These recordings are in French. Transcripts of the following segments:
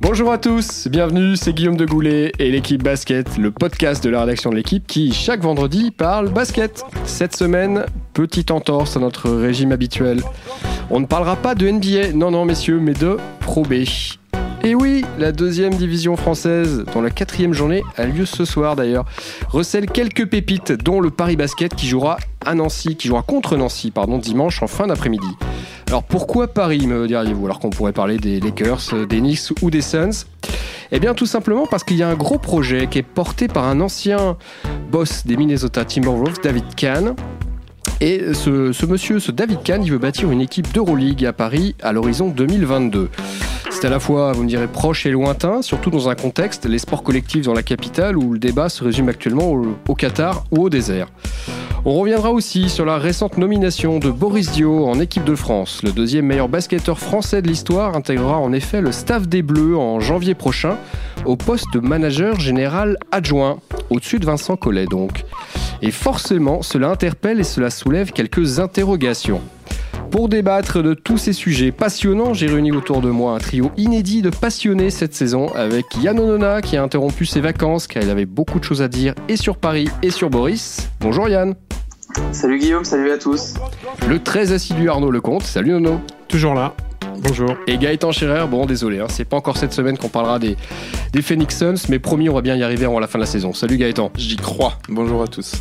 Bonjour à tous, bienvenue, c'est Guillaume de Goulet et l'équipe basket, le podcast de la rédaction de l'équipe qui, chaque vendredi, parle basket. Cette semaine, petite entorse à notre régime habituel. On ne parlera pas de NBA, non non messieurs, mais de Pro B. Et oui, la deuxième division française, dont la quatrième journée a lieu ce soir d'ailleurs, recèle quelques pépites, dont le Paris Basket qui jouera à Nancy, qui jouera contre Nancy, pardon, dimanche en fin d'après-midi. Alors pourquoi Paris, me diriez-vous, alors qu'on pourrait parler des Lakers, des Knicks ou des Suns? Eh bien tout simplement parce qu'il y a un gros projet qui est porté par un ancien boss des Minnesota Timberwolves, David Kahn, et ce, monsieur, ce David Kahn, il veut bâtir une équipe d'Euroleague à Paris à l'horizon 2022. C'est à la fois, vous me direz, proche et lointain, surtout dans un contexte, les sports collectifs dans la capitale, où le débat se résume actuellement au, au Qatar ou au désert. On reviendra aussi sur la récente nomination de Boris Dio en équipe de France. Le deuxième meilleur basketteur français de l'histoire intégrera en effet le staff des Bleus en janvier prochain au poste de manager général adjoint, au-dessus de Vincent Collet donc. Et forcément, cela interpelle et cela soulève quelques interrogations. Pour débattre de tous ces sujets passionnants, j'ai réuni autour de moi un trio inédit de passionnés cette saison avec Yann Onona qui a interrompu ses vacances car il avait beaucoup de choses à dire et sur Paris et sur Boris. Bonjour Yann. Salut Guillaume, salut à tous. Le très assidu Arnaud Lecomte, salut Nono. Toujours là. Bonjour. Et Gaëtan Scherer, bon désolé, hein, c'est pas encore cette semaine qu'on parlera des, des Phoenix Suns, mais promis on va bien y arriver avant la fin de la saison. Salut Gaëtan. J'y crois. Bonjour à tous.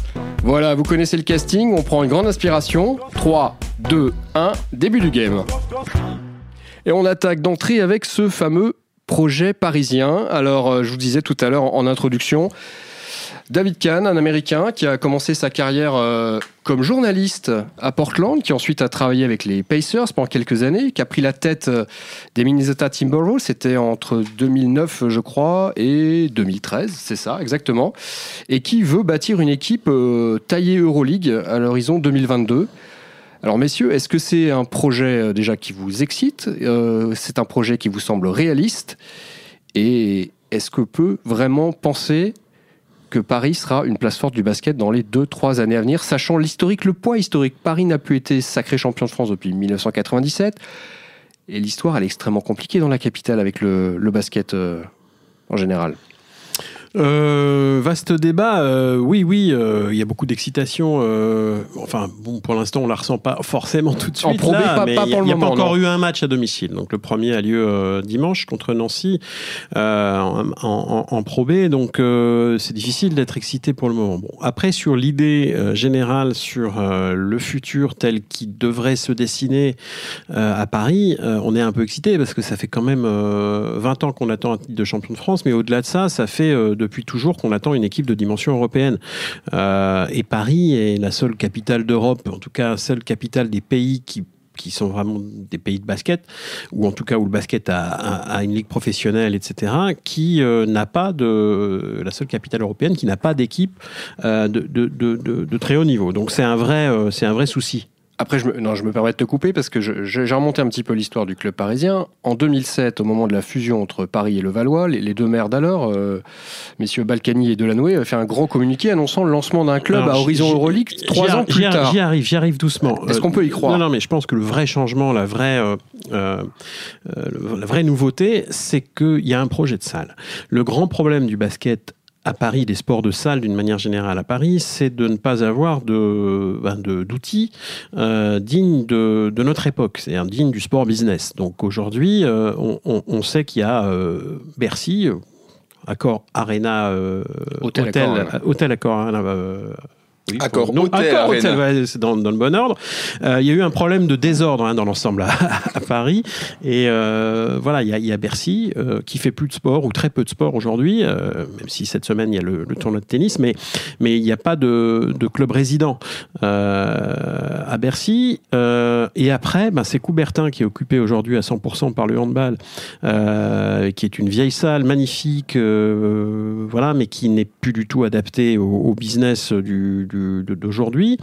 Voilà, vous connaissez le casting, on prend une grande inspiration. 3, 2, 1, début du game. Et on attaque d'entrée avec ce fameux projet parisien. Alors, euh, je vous disais tout à l'heure en introduction, David Kahn, un Américain qui a commencé sa carrière euh, comme journaliste à Portland, qui ensuite a travaillé avec les Pacers pendant quelques années, qui a pris la tête euh, des Minnesota Timberwolves, c'était entre 2009 je crois et 2013, c'est ça exactement, et qui veut bâtir une équipe euh, taillée Euroleague à l'horizon 2022. Alors messieurs, est-ce que c'est un projet déjà qui vous excite C'est un projet qui vous semble réaliste? Et est-ce que peut vraiment penser que Paris sera une place forte du basket dans les 2-3 années à venir, sachant l'historique, le poids historique. Paris n'a plus été sacré champion de France depuis 1997. Et l'histoire, est extrêmement compliquée dans la capitale avec le, le basket euh, en général. Euh, vaste débat. Euh, oui, oui, euh, il y a beaucoup d'excitation. enfin, bon, pour l'instant, on la ressent pas forcément tout de suite. En Pro B, là, pas- mais pas il pour n'y a pas encore non. eu un match à domicile. Donc, le premier a lieu dimanche contre Nancy en, en, en Pro B. Donc, c'est difficile d'être excité pour le moment. Bon, après, sur l'idée générale sur le futur tel qu'il devrait se dessiner à Paris, on est un peu excité parce que ça fait quand même euh, 20 ans qu'on attend un titre de champion de France, mais au-delà de ça, ça fait depuis toujours qu'on attend une équipe de dimension européenne. Euh, et Paris est la seule capitale d'Europe, en tout cas seule capitale des pays qui sont vraiment des pays de basket, ou en tout cas où le basket a, une ligue professionnelle, etc., qui euh, n'a pas de la seule capitale européenne qui n'a pas d'équipe euh, de, très haut niveau. Donc c'est un c'est un vrai souci. Après, je me, non, je me permets de te couper parce que j'ai remonté un petit peu l'histoire du club parisien. En 2007, au moment de la fusion entre Paris et le Valois, les, les deux maires d'alors, euh, messieurs Balkany et Delanoë, avaient fait un grand communiqué annonçant le lancement d'un club Alors, à horizon Euroleague trois ans plus tard. J'y arrive, j'y arrive doucement. Est-ce Euh, qu'on peut y croire? Non, non, mais je pense que le vrai changement, la vraie, euh, euh, euh, la vraie nouveauté, c'est qu'il y a un projet de salle. Le grand problème du basket à Paris, des sports de salle d'une manière générale à Paris, c'est de ne pas avoir de, ben, de- d'outils euh, dignes de, de notre époque, c'est-à-dire dignes du sport business. Donc aujourd'hui, euh, on, on- on sait qu'il y a euh, Bercy, Accor Arena, Hôtel hôtel, Accor, ouais. hôtel Accor Arena, oui, Accor non, Hôtel Accor Arena. Hôtel, ouais, c'est dans, dans le bon ordre. Euh, Il y a eu un problème de désordre hein, dans l'ensemble à, à Paris. Et euh, voilà, il y, a- il y a Bercy euh, qui fait plus de sport ou très peu de sport aujourd'hui, même si cette semaine il y a le, le tournoi de tennis, mais mais il n'y a pas de, de club résident à Bercy. Et après, ben, c'est Coubertin qui est occupé aujourd'hui à 100% par le handball, qui est une vieille salle magnifique, voilà, mais qui n'est plus du tout adaptée au, au business du, d'aujourd'hui,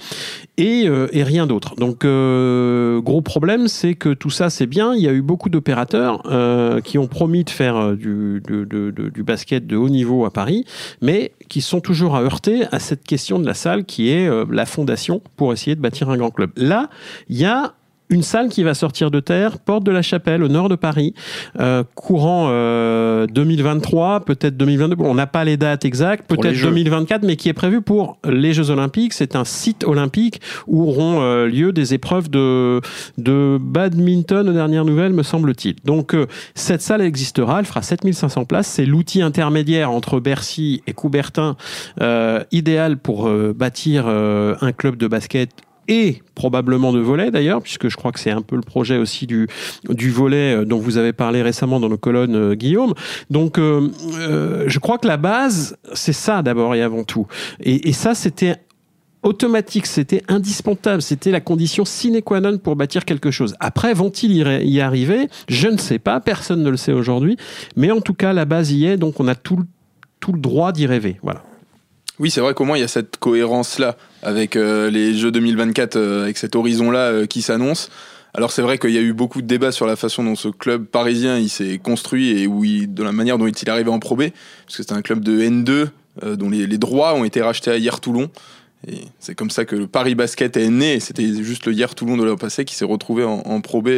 et, euh, et rien d'autre. Donc, euh, gros problème, c'est que tout ça, c'est bien. Il y a eu beaucoup d'opérateurs euh, qui ont promis de faire du, du basket de haut niveau à Paris, mais qui sont toujours à heurter à cette question de la salle qui est la fondation pour essayer de bâtir un grand club. Là, il y a une salle qui va sortir de terre, porte de la Chapelle, au nord de Paris, euh, courant euh, 2023, peut-être 2022. On n'a pas les dates exactes, peut-être 2024, mais qui est prévu pour les Jeux Olympiques. C'est un site olympique où auront euh, lieu des épreuves de, de badminton aux dernières nouvelles, me semble-t-il. Donc euh, cette salle existera, elle fera 7500 places. C'est l'outil intermédiaire entre Bercy et Coubertin, euh, idéal pour bâtir un club de basket et probablement de volet d'ailleurs, puisque je crois que c'est un peu le projet aussi du, du volet euh, dont vous avez parlé récemment dans nos colonnes, euh, Guillaume. Donc euh, je crois que la base, c'est ça d'abord et avant tout. Et, ça, c'était automatique, c'était indispensable, c'était la condition sine qua non pour bâtir quelque chose. Après, vont-ils y arriver? Je ne sais pas, personne ne le sait aujourd'hui, mais en tout cas, la base y est, donc on a tout, tout le droit d'y rêver. Voilà. Oui, c'est vrai qu'au moins il y a cette cohérence-là avec euh, les Jeux 2024, euh, avec cet horizon-là euh, qui s'annonce. Alors c'est vrai qu'il y a eu beaucoup de débats sur la façon dont ce club parisien il s'est construit et où de la manière dont il est arrivé en Pro B, parce que c'est un club de N2 dont les, droits ont été rachetés à Hier Toulon. Et c'est comme ça que le Paris Basket est né. C'était juste le Hier Toulon de l'an passé qui s'est retrouvé en, en Pro B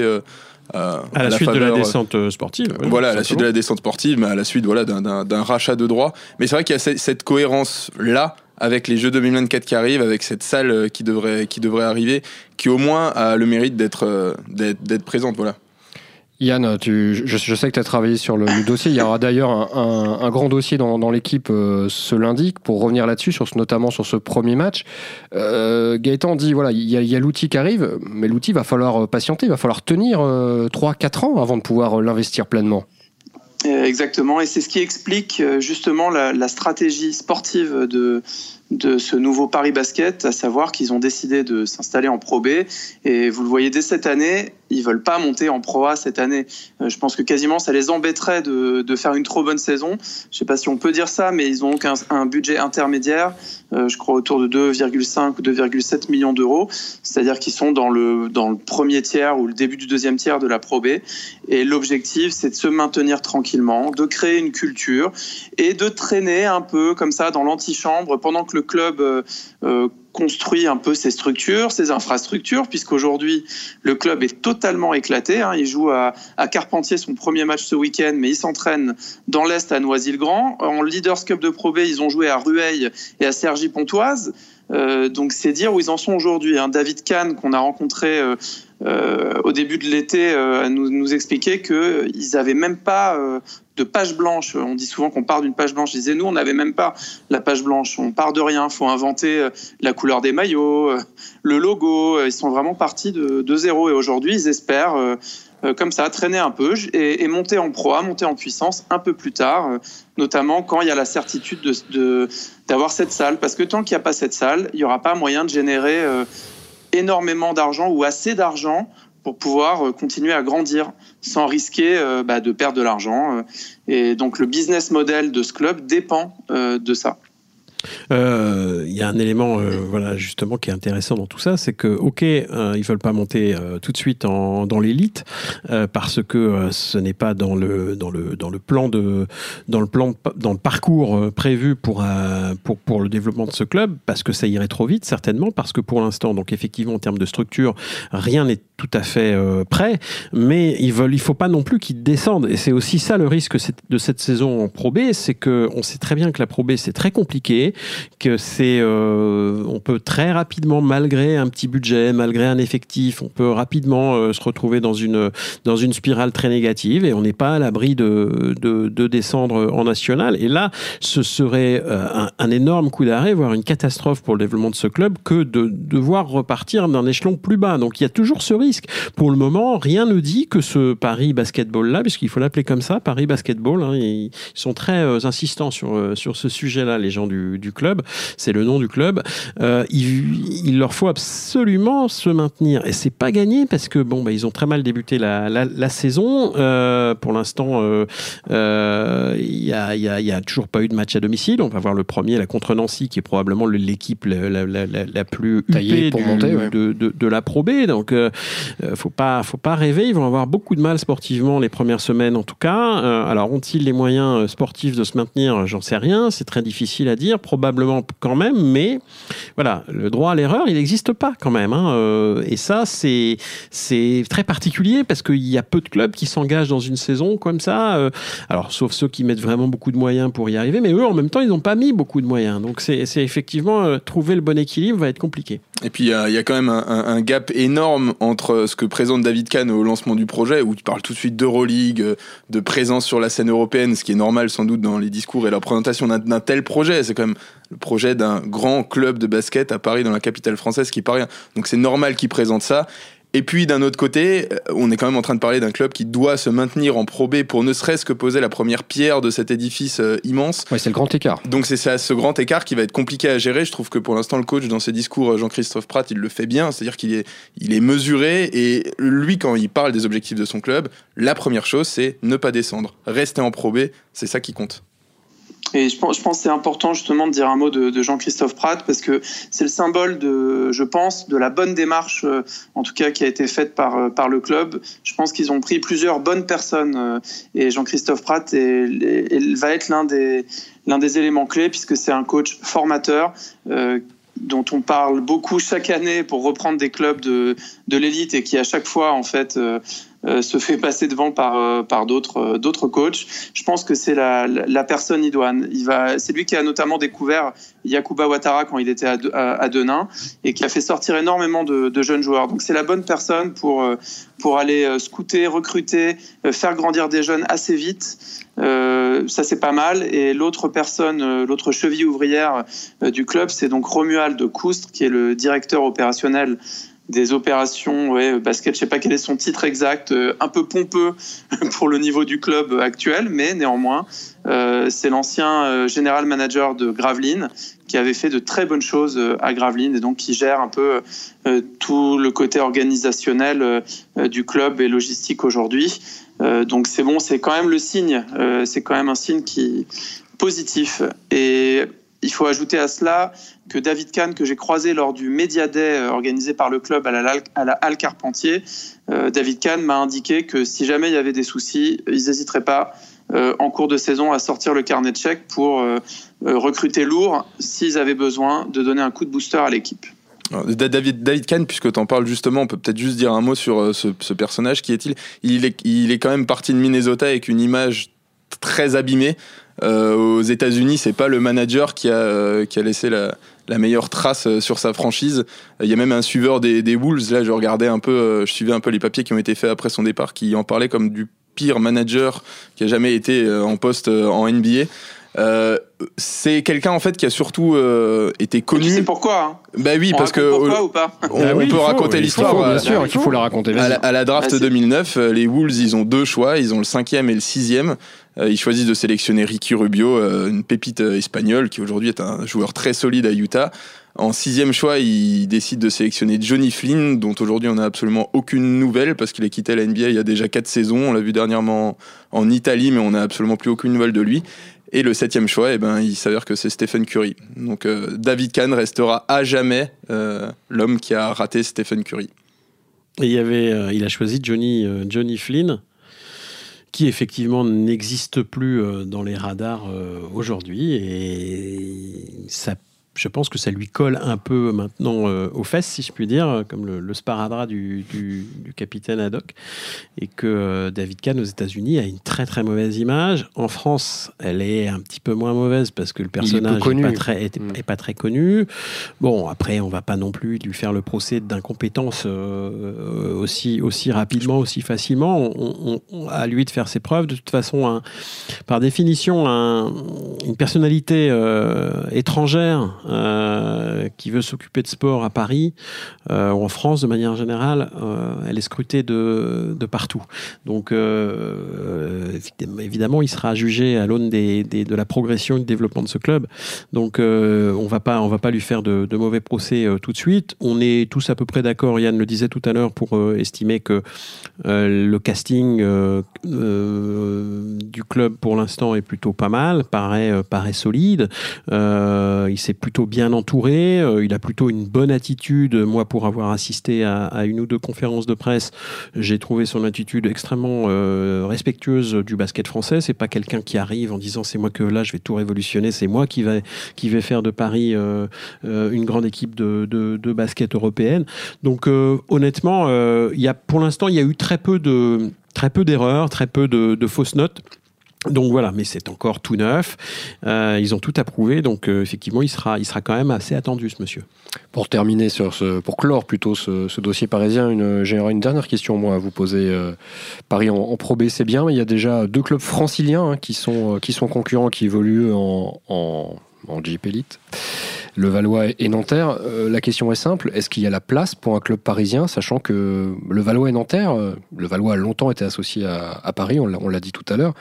euh, à, la, suite de la descente euh, sportive. voilà, à la suite de la descente sportive, mais à la suite voilà, d'un rachat de droits. Mais c'est vrai qu'il y a cette, cohérence-là avec les Jeux 2024 qui arrivent, avec cette salle euh, qui devrait, qui devrait arriver, qui au moins a le mérite d'être présente. Voilà. Yann, tu, je, sais que tu as travaillé sur le, dossier. Il y aura d'ailleurs un, grand dossier dans, l'équipe euh, ce lundi pour revenir là-dessus, notamment sur ce premier match. Euh, Gaëtan dit voilà, il y a, l'outil qui arrive, mais l'outil va falloir patienter, il va falloir tenir 3-4 ans avant de pouvoir l'investir pleinement. Exactement, et c'est ce qui explique justement la stratégie sportive de, de ce nouveau Paris Basket, à savoir qu'ils ont décidé de s'installer en Pro B. Et vous le voyez dès cette année, ils veulent pas monter en Pro A cette année. Euh, je pense que quasiment ça les embêterait de, de faire une trop bonne saison. Je sais pas si on peut dire ça, mais ils ont donc un, budget intermédiaire, euh, je crois autour de 2,5 ou 2,7 millions d'euros. C'est-à-dire qu'ils sont dans le, dans le premier tiers ou le début du deuxième tiers de la Pro B. Et l'objectif, c'est de se maintenir tranquillement, de créer une culture et de traîner un peu comme ça dans l'antichambre pendant que le club euh, euh, construit un peu ses structures, ses infrastructures, puisqu'aujourd'hui le club est totalement éclaté. Hein. Il joue à, Carpentier son premier match ce week-end, mais il s'entraîne dans l'Est à Noisy-le-Grand. En Leaders Cup de Pro B, ils ont joué à Rueil et à Cergy-Pontoise. Euh, donc c'est dire où ils en sont aujourd'hui. Hein. David Kahn, qu'on a rencontré au début de l'été, nous, nous expliquait qu'ils n'avaient même pas de page blanche. On dit souvent qu'on part d'une page blanche. Je disais, nous, on n'avait même pas la page blanche. On part de rien. Il faut inventer euh, la couleur des maillots, euh, le logo. Euh, ils sont vraiment partis de, zéro. Et aujourd'hui, ils espèrent, comme ça, traîner un peu et, monter en proie, monter en puissance un peu plus tard, notamment quand il y a la certitude de, d'avoir cette salle. Parce que tant qu'il n'y a pas cette salle, il n'y aura pas moyen de générer énormément d'argent ou assez d'argent pour pouvoir euh, continuer à grandir sans risquer euh, bah, de perdre de l'argent. Euh. Et donc le business model de ce club dépend de ça. Euh, il y a un élément, euh, voilà, justement, qui est intéressant dans tout ça, c'est que, ok, euh, ils veulent pas monter tout de suite dans l'élite parce que ce n'est pas dans le dans le dans le plan de dans le plan dans le parcours prévu pour pour pour le développement de ce club, parce que ça irait trop vite, certainement, parce que pour l'instant, donc effectivement, en termes de structure, rien n'est tout à fait prêt, mais ils veulent, il faut pas non plus qu'ils descendent, et c'est aussi ça le risque de cette saison en Pro B, c'est que on sait très bien que la Pro B c'est très compliqué que c'est, euh, on peut très rapidement, malgré un petit budget, malgré un effectif, on peut rapidement euh, se retrouver dans une dans une spirale très négative et on n'est pas à l'abri de, de, de descendre en national. Et là, ce serait euh, un, un énorme coup d'arrêt, voire une catastrophe pour le développement de ce club, que de devoir repartir d'un échelon plus bas. Donc il y a toujours ce risque. Pour le moment, rien ne dit que ce Paris Basketball là, puisqu'il faut l'appeler comme ça, Paris Basketball, hein, ils sont très insistants sur sur ce sujet-là, les gens du, du club, c'est le nom du club. Euh, il, leur faut absolument se maintenir et c'est pas gagné parce que bon, bah, ils ont très mal débuté la, la, saison. Euh, pour l'instant, euh, il y a, y, a, y, a, toujours pas eu de match à domicile. On va voir le premier, la contre Nancy, qui est probablement l'équipe la, la, plus taillée pour monter, de, de, de, la Pro B. Donc, faut pas, faut pas rêver. Ils vont avoir beaucoup de mal sportivement les premières semaines, en tout cas. alors, ont-ils les moyens sportifs de se maintenir? J'en sais rien. C'est très difficile à dire probablement quand même, mais voilà, le droit à l'erreur, il n'existe pas quand même. Hein, euh, et ça, c'est très particulier parce qu'il y a peu de clubs qui s'engagent dans une saison comme ça. Euh, alors, sauf ceux qui mettent vraiment beaucoup de moyens pour y arriver, mais eux, en même temps, ils n'ont pas mis beaucoup de moyens. Donc, c'est effectivement euh, trouver le bon équilibre va être compliqué. Et puis, il y, a quand même un, un, gap énorme entre ce que présente David Kahn au lancement du projet, où tu parles tout de suite d'Euroleague, de présence sur la scène européenne, ce qui est normal sans doute dans les discours et la présentation d'un tel projet. C'est quand même le projet d'un grand club de basket à Paris, dans la capitale française, qui rien. Donc c'est normal qu'il présente ça. Et puis d'un autre côté, euh, on est quand même en train de parler d'un club qui doit se maintenir en Pro B pour ne serait-ce que poser la première pierre de cet édifice euh, immense. Ouais, c'est le grand écart. Donc c'est ce grand écart qui va être compliqué à gérer. Je trouve que pour l'instant le coach dans ses discours, euh, Jean-Christophe Pratt, il le fait bien, c'est-à-dire qu'il est, il est mesuré et lui quand il parle des objectifs de son club, la première chose c'est ne pas descendre, rester en Pro B, c'est ça qui compte. Et je pense, je pense que c'est important justement de dire un mot de, Jean-Christophe Pratt parce que c'est le symbole de, je pense, de la bonne démarche, euh, en tout cas qui a été faite par, euh, par le club. Je pense qu'ils ont pris plusieurs bonnes personnes euh, et Jean-Christophe Pratt va être l'un des, l'un des éléments clés puisque c'est un coach formateur. dont on parle beaucoup chaque année pour reprendre des clubs de, de l'élite et qui à chaque fois en fait se fait passer devant par euh, par d'autres euh, d'autres coachs. Je pense que c'est la, la personne idoine. Il va, c'est lui qui a notamment découvert Yakuba Ouattara quand il était à, à, Denain et qui a fait sortir énormément de, de jeunes joueurs. Donc c'est la bonne personne pour pour aller scouter, recruter, faire grandir des jeunes assez vite. Euh, ça c'est pas mal. Et l'autre personne, l'autre cheville ouvrière du club, c'est donc Romuald Coustre, qui est le directeur opérationnel des opérations ouais, basket. Je sais pas quel est son titre exact, euh, un peu pompeux pour le niveau du club actuel, mais néanmoins, euh, c'est l'ancien euh, général manager de Gravelines qui avait fait de très bonnes choses à Gravelines et donc qui gère un peu tout le côté organisationnel du club et logistique aujourd'hui. donc c'est bon, c'est quand même le signe, c'est quand même un signe qui positif et il faut ajouter à cela que David Kahn, que j'ai croisé lors du Media Day euh, organisé par le club à la, Halle Carpentier, euh, David Kahn m'a indiqué que si jamais il y avait des soucis, ils n'hésiteraient pas euh, en cours de saison à sortir le carnet de chèques pour recruter lourd s'ils avaient besoin de donner un coup de booster à l'équipe. David, Kahn, puisque tu en parles justement, on peut peut-être juste dire un mot sur ce, personnage. Qui est-il? Il est, il est quand même parti de Minnesota avec une image très abîmée. Euh, aux États-Unis, c'est pas le manager qui a, euh, qui a laissé la, la meilleure trace euh, sur sa franchise. Il y a même un suiveur des, des Wolves. Là, je regardais un peu, je suivais un peu les papiers qui ont été faits après son départ, qui en parlait comme du pire manager qui a jamais été en poste en NBA. Euh, c'est quelqu'un en fait qui a surtout euh, été connu. C'est pourquoi hein? Bah oui, parce que pourquoi ou pas? on, ah peut raconter l'histoire. Bien sûr, il faut la raconter. À la, à la draft 2009, les Wolves, ils ont deux choix. Ils ont le cinquième et le sixième. Euh, ils choisissent de sélectionner Ricky Rubio, euh, une pépite euh, espagnole qui aujourd'hui est un joueur très solide à Utah. En sixième choix, ils décident de sélectionner Johnny Flynn, dont aujourd'hui on n'a absolument aucune nouvelle parce qu'il a quitté la NBA il y a déjà quatre saisons. On l'a vu dernièrement en Italie, mais on n'a absolument plus aucune nouvelle de lui. Et le septième choix, eh ben, il s'avère que c'est Stephen Curry. Donc David Kahn restera à jamais l'homme qui a raté Stephen Curry. Il, y avait, il a choisi Johnny, Johnny Flynn, qui effectivement n'existe plus euh, dans les radars euh, aujourd'hui et ça je pense que ça lui colle un peu maintenant euh, aux fesses, si je puis dire, comme le, le sparadrap du, du, du, capitaine Haddock, et que euh, David Kahn aux États-Unis a une très très mauvaise image. En France, elle est un petit peu moins mauvaise parce que le personnage n'est pas, très, mm. pas très connu. Bon, après, on va pas non plus lui faire le procès d'incompétence euh, aussi, aussi rapidement, aussi facilement. On, on, à lui de faire ses preuves. De toute façon, un, par définition, un, une personnalité étrangère euh, qui veut s'occuper de sport à Paris euh, ou en France de manière générale, euh, elle est scrutée de, de partout. Donc évidemment, il sera jugé à l'aune de la progression et du développement de ce club. Donc on va pas on va pas lui faire de, mauvais procès tout de suite. On est tous à peu près d'accord. Yann le disait tout à l'heure pour estimer que le casting du club pour l'instant est plutôt pas mal, paraît, paraît solide. il s'est plutôt bien entouré. il a plutôt une bonne attitude. Moi, pour avoir assisté à, une ou deux conférences de presse, j'ai trouvé son attitude extrêmement respectueuse du basket français. C'est pas quelqu'un qui arrive en disant c'est moi que là je vais tout révolutionner, c'est moi qui vais, qui vais faire de Paris une grande équipe de, de, de basket européenne. Donc honnêtement, il y a, pour l'instant, il y a eu très peu de très peu d'erreurs, très peu de, fausses notes. Donc voilà, mais c'est encore tout neuf. Euh, ils ont tout approuvé, donc euh, effectivement, il sera, il sera quand même assez attendu, ce monsieur. Pour terminer sur ce, pour clore plutôt ce, dossier parisien, une, j'ai une dernière question moi à vous poser. Euh, Paris en, en, Pro c'est bien, mais il y a déjà deux clubs franciliens hein, qui sont, qui sont concurrents, qui évoluent en, en, en Jeep Elite le Valois et Nanterre. Euh, la question est simple est-ce qu'il y a la place pour un club parisien, sachant que le Valois et Nanterre, euh, le Valois a longtemps été associé à, Paris, on l'a dit tout à l'heure.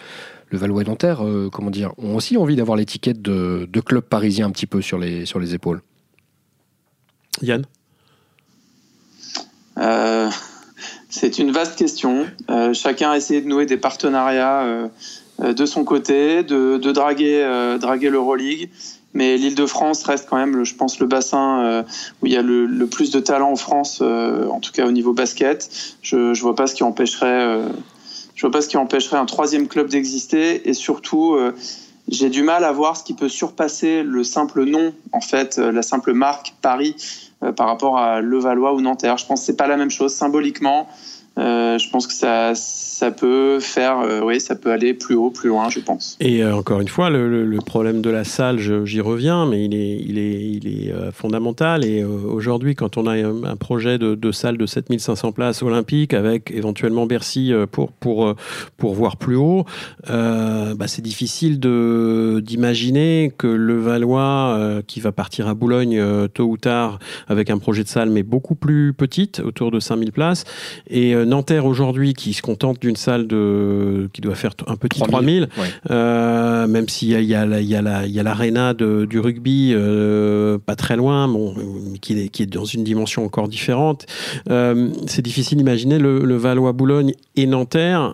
Le Valois et Nanterre, euh, comment dire, ont aussi envie d'avoir l'étiquette de, club parisien un petit peu sur les, sur les épaules. Yann? C'est une vaste question. chacun a essayé de nouer des partenariats de son côté, de, de draguer, draguer l'Euroleague. Mais l'Île-de-France reste quand même, je pense, le bassin euh, où il y a le, plus de talent en France, euh, en tout cas au niveau basket. Je ne vois pas ce qui empêcherait, euh, je vois pas ce qui empêcherait un troisième club d'exister. Et surtout, j'ai du mal à voir ce qui peut surpasser le simple nom, en fait, la simple marque Paris par rapport à Levallois ou Nanterre. Je pense que c'est pas la même chose symboliquement. Euh, je pense que ça, ça peut faire, euh, oui, ça peut aller plus haut, plus loin, je pense. Et euh, encore une fois, le, problème de la salle, j'y reviens, mais il est, il est, il est fondamental. Et aujourd'hui, quand on a un projet de, de, salle de 7500 places olympiques, avec éventuellement Bercy pour, pour, pour voir plus haut, bah, c'est difficile d'imaginer que le Valois, qui va partir à Boulogne tôt ou tard, avec un projet de salle, mais beaucoup plus petite, autour de 5000 places, et Nanterre aujourd'hui qui se contente d'une salle de qui doit faire un petit 3000, euh, même s'il y a, il y a, il y a la il y a l'aréna du rugby euh, pas très loin, bon, qui est, qui est dans une dimension encore différente. Euh, c'est difficile d'imaginer le, le Valois Boulogne et Nanterre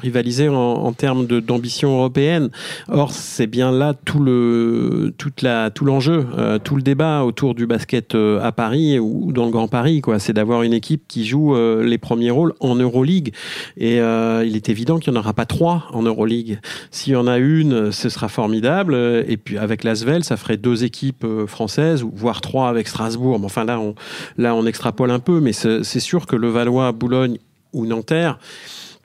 rivaliser en, en termes d'ambition européenne. Or c'est bien là tout le toute la tout l'enjeu, tout le débat autour du basket à Paris ou dans le Grand Paris quoi. C'est d'avoir une équipe qui joue les premiers rôles en Euroleague. Et euh, il est évident qu'il n'y en aura pas trois en Euroleague. S'il y en a une, ce sera formidable. Et puis avec l'Asvel, ça ferait deux équipes euh, françaises, voire trois avec Strasbourg. enfin là, on, là, on extrapole un peu, mais c'est sûr que le Valois, Boulogne ou Nanterre,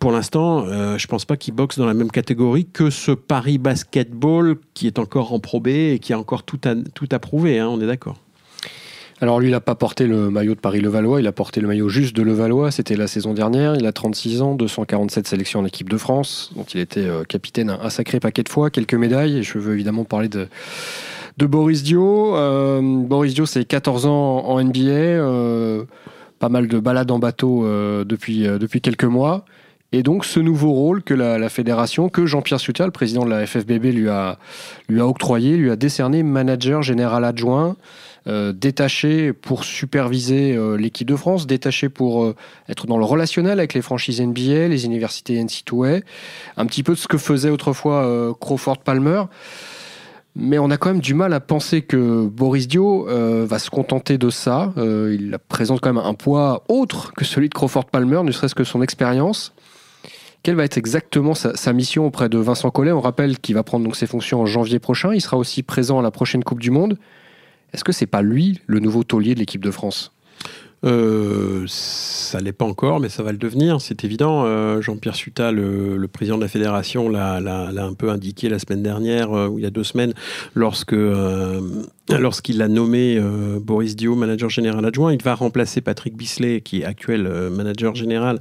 pour l'instant, euh, je ne pense pas qu'ils boxent dans la même catégorie que ce Paris Basketball qui est encore en probé et qui a encore tout à, tout à prouver, hein, on est d'accord. Alors lui, il n'a pas porté le maillot de Paris-Levallois, il a porté le maillot juste de Levallois, c'était la saison dernière, il a 36 ans, 247 sélections en équipe de France, dont il était euh, capitaine un, sacré paquet de fois, quelques médailles, et je veux évidemment parler de, de Boris Dio. Euh, Boris Dio, c'est 14 ans en NBA, euh, pas mal de balades en bateau depuis, depuis quelques mois. Et donc ce nouveau rôle que la, fédération, que Jean-Pierre Sutia, le président de la FFBB, lui a, lui a octroyé, lui a décerné manager général adjoint. Euh, détaché pour superviser euh, l'équipe de France, détaché pour euh, être dans le relationnel avec les franchises NBA, les universités NC2A, un petit peu de ce que faisait autrefois Crawford Palmer. Mais on a quand même du mal à penser que Boris Dio va se contenter de ça. il présente quand même un poids autre que celui de Crawford Palmer, ne serait-ce que son expérience. Quelle va être exactement sa, mission auprès de Vincent Collet? On rappelle qu'il va prendre donc ses fonctions en janvier prochain. Il sera aussi présent à la prochaine Coupe du Monde. Est-ce que c'est pas lui le nouveau taulier de l'équipe de France? Euh, ça l'est pas encore, mais ça va le devenir, c'est évident. Euh, Jean-Pierre Suta, le, président de la fédération, l'a un peu indiqué la semaine dernière, euh, ou il y a deux semaines, lorsque lorsqu'il a nommé Boris Dio manager général adjoint. Il va remplacer Patrick Bisley, qui est actuel manager général,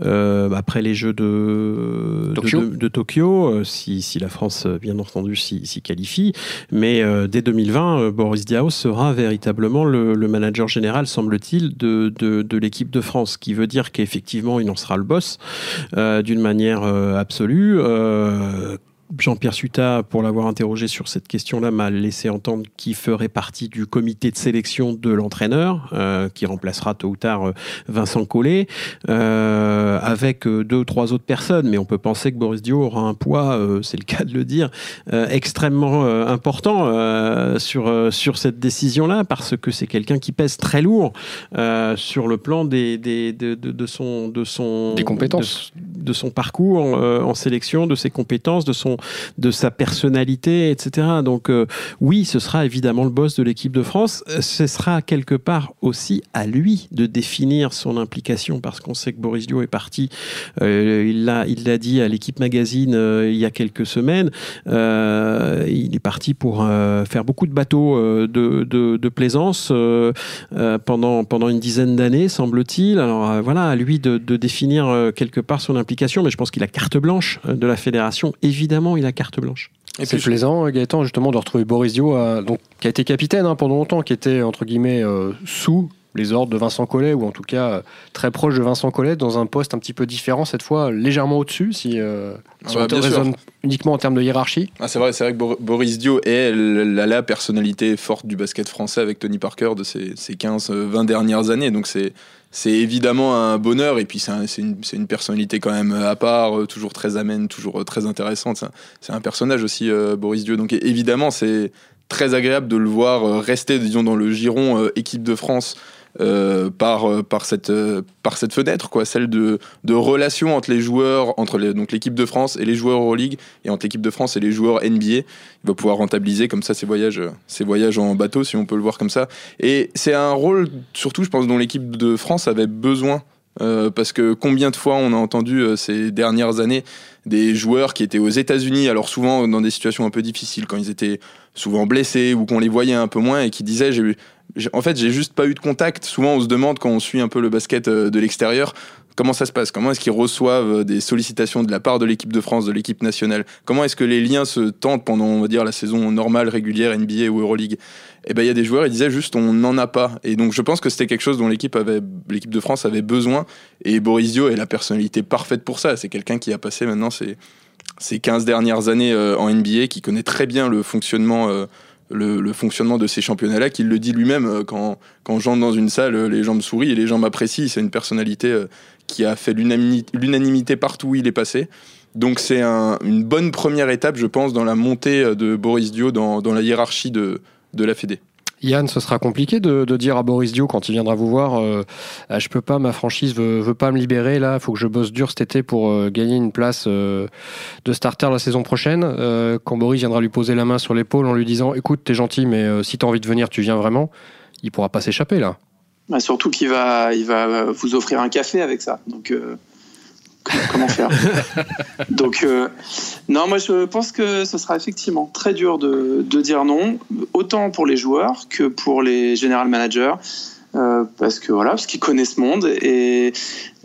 après les Jeux de Tokyo, de, Tokyo si, si, la France, bien entendu, s'y qualifie. Mais dès 2020, Boris Dio sera véritablement le, le manager général, semble-t-il, de, l'équipe de France, qui veut dire qu'effectivement, il en sera le boss euh, d'une manière euh, absolue. Euh, Jean-Pierre Suta, pour l'avoir interrogé sur cette question-là, m'a laissé entendre qu'il ferait partie du comité de sélection de l'entraîneur, qui remplacera tôt ou tard Vincent Collet, avec deux ou trois autres personnes. Mais on peut penser que Boris Dio aura un poids, c'est le cas de le dire, extrêmement important sur, sur cette décision-là, parce que c'est quelqu'un qui pèse très lourd sur le plan des, des de, de, son de son des compétences de, son parcours en, sélection, de ses compétences, de son de sa personnalité, etc. Donc oui, ce sera évidemment le boss de l'équipe de France. Ce sera quelque part aussi à lui de définir son implication, parce qu'on sait que Boris Dio est parti. il l'a il l'a dit à l'équipe magazine il y a quelques semaines. il est parti pour faire beaucoup de bateaux de, plaisance pendant pendant une dizaine d'années, semble-t-il. Alors voilà, à lui de, de définir quelque part son implication, mais je pense qu'il a carte blanche de la fédération. Évidemment, il a carte blanche. C'est plaisant, Gaëtan, justement, de retrouver Boris Dio, donc, qui a été capitaine hein, pendant longtemps, qui était, entre guillemets, sous les ordres de Vincent Collet, ou en tout cas euh, très proche de Vincent Collet, dans un poste un petit peu différent, cette fois légèrement au-dessus, si, euh, si on raisonne uniquement en termes de hiérarchie. Ah, c'est vrai, c'est vrai que Boris Dio est la, la, personnalité forte du basket français avec Tony Parker de ces, ces 15-20 dernières années. Donc c'est c'est évidemment un bonheur et puis c'est une, personnalité quand même à part, euh, toujours très amène, toujours très intéressante. C'est un personnage aussi, Boris Dio. Donc évidemment, c'est très agréable de le voir rester, disons, dans le giron équipe de France euh, par, euh, par, cette, euh, par cette fenêtre, quoi, celle de, de relation entre les joueurs, entre donc l'équipe de France et les joueurs Euroleague, et entre l'équipe de France et les joueurs NBA. Il va pouvoir rentabiliser comme ça ses voyages, ses voyages en bateau, si on peut le voir comme ça. Et c'est un rôle, surtout, je pense, dont l'équipe de France avait besoin. parce que combien de fois on a entendu ces dernières années des joueurs qui étaient aux États-Unis, alors souvent dans des situations un peu difficiles, quand ils étaient souvent blessés ou qu'on les voyait un peu moins, et qui disaient j'ai en fait, j'ai juste pas eu de contact. Souvent, on se demande quand on suit un peu le basket euh, de l'extérieur, comment ça se passe? Comment est-ce qu'ils reçoivent euh, des sollicitations de la part de l'équipe de France, de l'équipe nationale? Comment est-ce que les liens se tentent pendant, on va dire, la saison normale, régulière, NBA ou Euroleague? Eh ben, il y a des joueurs, ils disaient juste, on n'en a pas. Et donc, je pense que c'était quelque chose dont l'équipe avait, l'équipe de France avait besoin. Et Borisio est la personnalité parfaite pour ça. C'est quelqu'un qui a passé maintenant ces, ces 15 dernières années euh, en NBA, qui connaît très bien le fonctionnement le, fonctionnement de ces championnats-là, qu'il le dit lui-même euh, quand, quand j'entre dans une salle, euh, les gens me sourient et les gens m'apprécient. C'est une personnalité euh, qui a fait l'unanimité partout où il est passé. Donc c'est une bonne première étape, je pense, dans la montée de Boris Dio dans, dans la hiérarchie de, de la Fédé. Yann, ce sera compliqué de, dire à Boris Dio quand il viendra vous voir euh, ah, je peux pas, ma franchise veut, veut pas me libérer là, il faut que je bosse dur cet été pour euh, gagner une place euh, de starter la saison prochaine. quand Boris viendra lui poser la main sur l'épaule en lui disant écoute, t'es gentil, mais si t'as envie de venir, tu viens vraiment, il pourra pas s'échapper là. Bah, surtout qu'il va, il va vous offrir un café avec ça. Donc comment faire. Donc, euh, non, moi je pense que ce sera effectivement très dur de, de, dire non, autant pour les joueurs que pour les general managers. Euh, parce que voilà, parce qu'ils connaissent ce monde et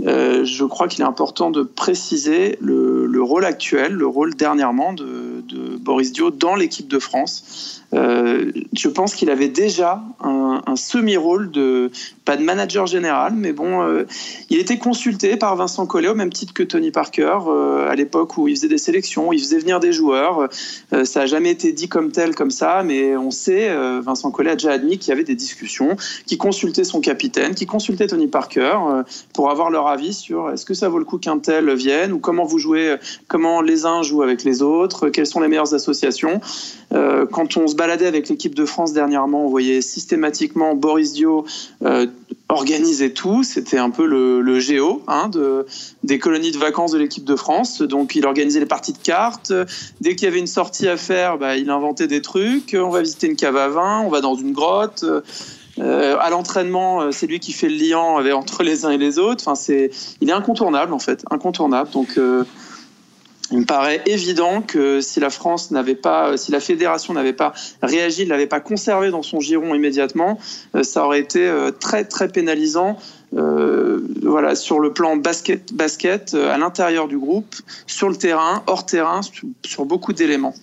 euh, je crois qu'il est important de préciser le, le, rôle actuel, le rôle dernièrement de, de Boris Dio dans l'équipe de France. Euh, je pense qu'il avait déjà un, semi-rôle de pas de manager général, mais bon, euh, il était consulté par Vincent Collet au même titre que Tony Parker euh, à l'époque où il faisait des sélections, il faisait venir des joueurs. Ça n'a jamais été dit comme tel, comme ça, mais on sait, Vincent Collet a déjà admis qu'il y avait des discussions, qui consultait son capitaine, qui consultait Tony Parker pour avoir leur avis sur est-ce que ça vaut le coup qu'un tel vienne ou comment vous jouez, comment les uns jouent avec les autres, quelles sont les meilleures associations. quand on se baladait avec l'équipe de France dernièrement, on voyait systématiquement Boris Dio organiser tout. C'était un peu le, géo hein, de, des colonies de vacances de l'équipe de France. Donc il organisait les parties de cartes. Dès qu'il y avait une sortie à faire, bah, il inventait des trucs. On va visiter une cave à vin, on va dans une grotte. Euh, à l'entraînement, c'est lui qui fait le lien entre les uns et les autres. Enfin, c'est, il est incontournable en fait, incontournable. Donc euh, il me paraît évident que si la France n'avait pas, si la fédération n'avait pas réagi, ne l'avait pas conservé dans son giron immédiatement, euh, ça aurait été euh, très très pénalisant. Euh, voilà, sur le plan basket, basket à l'intérieur du groupe, sur le terrain, hors terrain, sur, beaucoup d'éléments.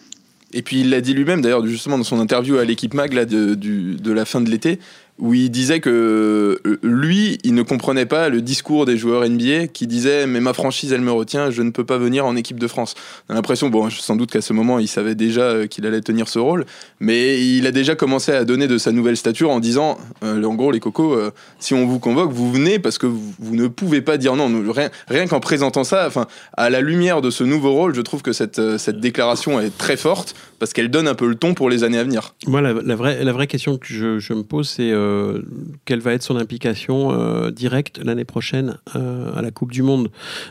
Et puis il l'a dit lui-même, d'ailleurs, justement dans son interview à l'équipe Mag là, de, la fin de l'été, où il disait que euh, lui, il ne comprenait pas le discours des joueurs NBA qui disaient mais ma franchise elle me retient, je ne peux pas venir en équipe de France. On l'impression, bon, sans doute qu'à ce moment il savait déjà euh, qu'il allait tenir ce rôle, mais il a déjà commencé à donner de sa nouvelle stature en disant, euh, en gros les cocos, si on vous convoque, vous venez parce que vous, ne pouvez pas dire non. Rien, rien qu'en présentant ça, enfin, à la lumière de ce nouveau rôle, je trouve que cette, cette déclaration est très forte parce qu'elle donne un peu le ton pour les années à venir. Moi, la, vraie, la vraie question que je, me pose, c'est quelle va être son implication euh, directe l'année prochaine euh, à la Coupe du Monde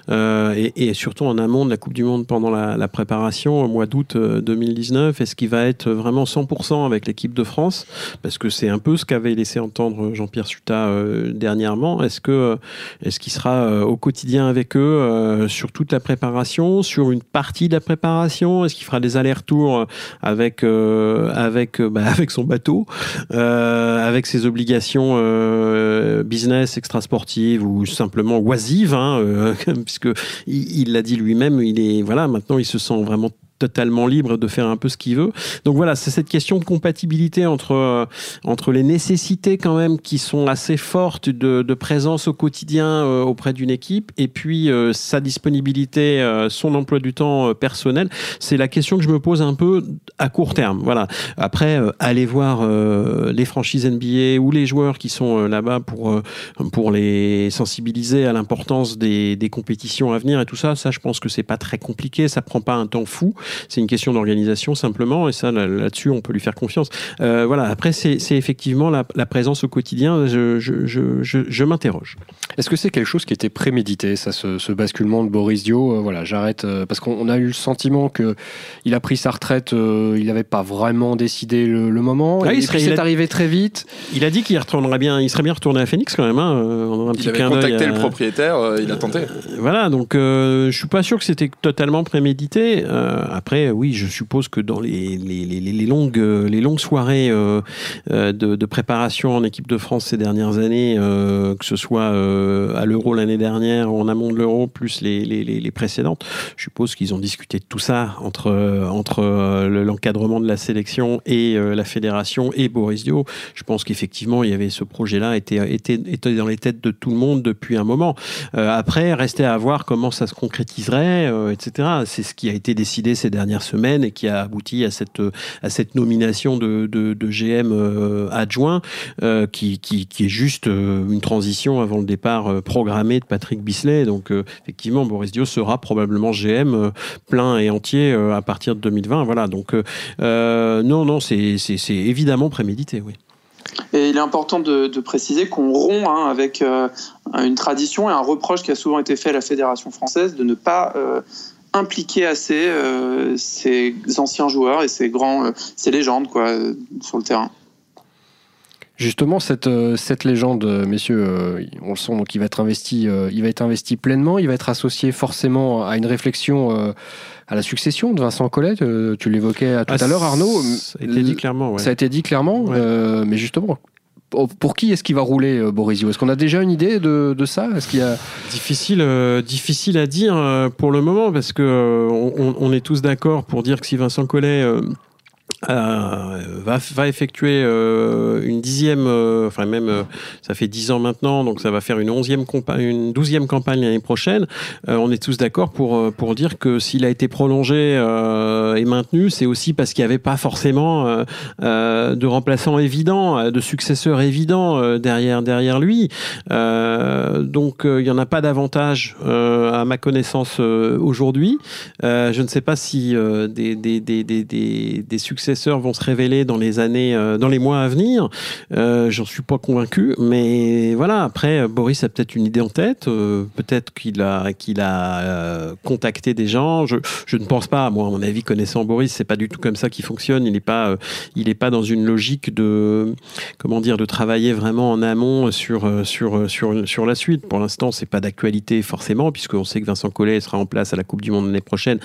et, surtout en amont de la Coupe du Monde pendant la, préparation au mois d'août 2019. Est-ce qu'il va être vraiment 100% avec l'équipe de France? Parce que c'est un peu ce qu'avait laissé entendre Jean-Pierre Suta dernièrement. Est-ce que est-ce qu'il sera au quotidien avec eux sur toute la préparation, sur une partie de la préparation? Est-ce qu'il fera des allers-retours avec euh, euh, bah, avec son bateau, euh, avec ses obligations business extrasportives ou simplement oisives, hein, puisque il l'a dit lui-même, il est voilà maintenant il se sent vraiment totalement libre de faire un peu ce qu'il veut. Donc voilà, c'est cette question de compatibilité entre, euh, entre les nécessités quand même qui sont assez fortes de, de présence au quotidien euh, auprès d'une équipe et puis euh, sa disponibilité, son emploi du temps personnel. C'est la question que je me pose un peu à court terme. Voilà. Après, aller voir les franchises NBA ou les joueurs qui sont là-bas pour, pour les sensibiliser à l'importance des, des compétitions à venir et tout ça, ça je pense que c'est pas très compliqué, ça prend pas un temps fou. C'est une question d'organisation simplement, et ça, là-dessus, on peut lui faire confiance. Euh, voilà. Après, c'est effectivement la, présence au quotidien. Je, je, je, je m'interroge. Est-ce que c'est quelque chose qui était prémédité, ça, ce, basculement de Boris Dio? Euh, Voilà, j'arrête euh, parce qu'on a eu le sentiment que il a pris sa retraite, il n'avait pas vraiment décidé le, moment. Ah, il serait, arrivé très vite. Il a dit qu'il retournerait bien, il serait bien retourné à Phoenix quand même. Hein, un il avait contacté le propriétaire, il a tenté. voilà, donc je suis pas sûr que c'était totalement prémédité. Après, oui, je suppose que dans les, les, les, longues, les longues soirées euh, euh, de, préparation en équipe de France ces dernières années, euh, que ce soit à l'Euro l'année dernière ou en amont de l'Euro, plus les, les, précédentes, je suppose qu'ils ont discuté de tout ça entre, entre l'encadrement de la sélection et la fédération et Boris Dio. Je pense qu'effectivement, il y avait ce projet-là, était, était, était dans les têtes de tout le monde depuis un moment. après, restait à voir comment ça se concrétiserait, etc. C'est ce qui a été décidé ces dernières semaines et qui a abouti à cette, à cette nomination de, de, GM euh, adjoint euh, qui, qui, qui, est juste euh, une transition avant le départ programmé de Patrick Bisley. Donc effectivement, Boris Dio sera probablement GM plein et entier à partir de 2020. Voilà, donc non, non, c'est évidemment prémédité, oui. Et il est important de, de préciser qu'on rompt hein, avec une tradition et un reproche qui a souvent été fait à la Fédération française de ne pas impliquer assez euh, ces anciens joueurs et ces grands, euh, ces légendes quoi, euh, sur le terrain. Justement, cette, cette légende, messieurs, on le sent, donc il va être investi, il va être investi pleinement, il va être associé forcément à une réflexion à la succession de Vincent Collet. tu l'évoquais tout à ah, l'heure, Arnaud. Ça a été dit clairement. Ça a été dit clairement, mais justement, pour qui est-ce qu'il va rouler euh, Borisio? Est-ce qu'on a déjà une idée de, ça? Est-ce y difficile, euh, difficile à dire euh, pour le moment parce que on, est tous d'accord pour dire que si Vincent Collet euh, va, va effectuer euh, une dixième, euh, enfin même euh, ça fait dix ans maintenant, donc ça va faire une onzième une douzième campagne l'année prochaine. on est tous d'accord pour pour dire que s'il a été prolongé et maintenu, c'est aussi parce qu'il n'y avait pas forcément de remplaçant évident, de successeur évident derrière derrière lui. donc il y en a pas davantage à ma connaissance aujourd'hui. je ne sais pas si des des des des des, des vont se révéler dans les années, euh, dans les mois à venir. Euh, J'en suis pas convaincu, mais voilà. Après, Boris a peut-être une idée en tête. Euh, peut-être qu'il a qu'il a euh, contacté des gens. Je, je ne pense pas. Moi, à mon avis, connaissant Boris, c'est pas du tout comme ça qu'il fonctionne. Il n'est pas il est pas dans une logique de comment dire de travailler vraiment en amont sur sur sur sur la suite. Pour l'instant, c'est pas d'actualité forcément, puisqu'on sait que Vincent Collet sera en place à la Coupe du Monde l'année prochaine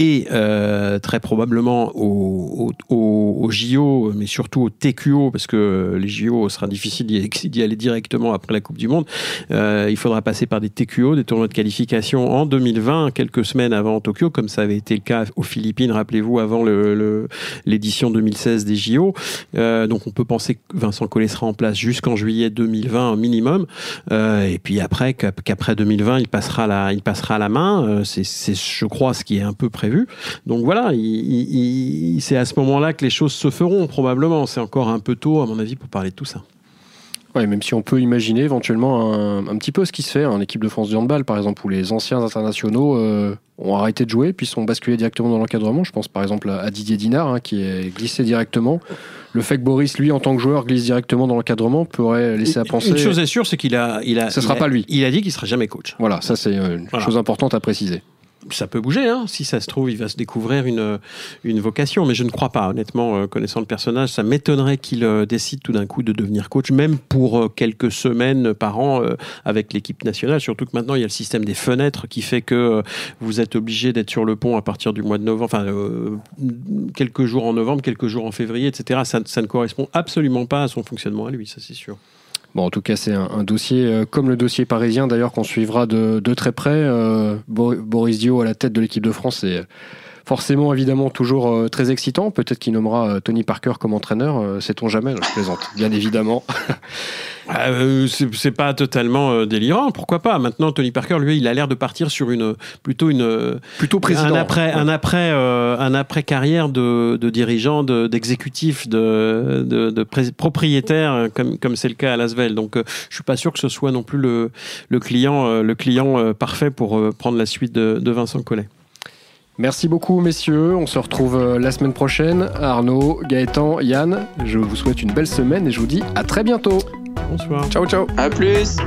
et euh, très probablement au, au, au, JO, mais surtout au TQO, parce que les JO sera difficile d'y aller directement après la Coupe du Monde. Euh, il faudra passer par des TQO, des tournois de qualification en 2020, quelques semaines avant Tokyo, comme ça avait été le cas aux Philippines, rappelez-vous, avant l'édition le, 2016 des JO. Euh, donc on peut penser que Vincent Collet sera en place jusqu'en juillet 2020 minimum. Euh, et puis après, qu'après 2020, il passera la, il passera la main. Euh, c'est, je crois, ce qui est un peu prévu. Donc voilà, c'est à ce moment-là que les choses se feront probablement. C'est encore un peu tôt, à mon avis, pour parler de tout ça. Ouais, même si on peut imaginer éventuellement un, petit peu ce qui se fait en équipe de France du handball, par exemple, où les anciens internationaux euh, ont arrêté de jouer puis sont basculés directement dans l'encadrement. Je pense par exemple à Didier Dinard, hein, qui est glissé directement. Le fait que Boris, lui, en tant que joueur, glisse directement dans l'encadrement pourrait laisser à penser. Une chose est sûre, c'est qu'il a, il a. Ce sera pas lui. Il a dit qu'il sera jamais coach. Voilà, ça c'est une chose importante à préciser ça peut bouger, hein. si ça se trouve, il va se découvrir une, une vocation, mais je ne crois pas, honnêtement, euh, connaissant le personnage, ça m'étonnerait qu'il euh, décide tout d'un coup de devenir coach, même pour euh, quelques semaines par an avec l'équipe nationale, surtout que maintenant il y a le système des fenêtres qui fait que vous êtes obligé d'être sur le pont à partir du mois de novembre, enfin quelques jours en novembre, quelques jours en février, etc. Ça, ça ne correspond absolument pas à son fonctionnement à lui, ça c'est sûr. Bon, en tout cas, c'est un, dossier euh, comme le dossier parisien, d'ailleurs, qu'on suivra de, très près. Euh, Boris Dio à la tête de l'équipe de France, forcément, évidemment, toujours euh, très excitant. Peut-être qu'il nommera Tony Parker comme entraîneur, sait-on jamais, je plaisante, bien évidemment. Ah, euh, c'est pas totalement euh, délirant. Pourquoi pas Maintenant, Tony Parker, lui, il a l'air de partir sur une plutôt une plutôt président. Un après, un après, euh, un après carrière de, de dirigeant, d'exécutif, de, de, de, propriétaire, comme comme c'est le cas à Lasvel. Donc, je suis pas sûr que ce soit non plus le, le client, le client parfait pour prendre la suite de, de Vincent Collet. Merci beaucoup, messieurs. On se retrouve la semaine prochaine. Arnaud, Gaëtan, Yann, je vous souhaite une belle semaine et je vous dis à très bientôt. Bonsoir. Ciao, ciao. À plus.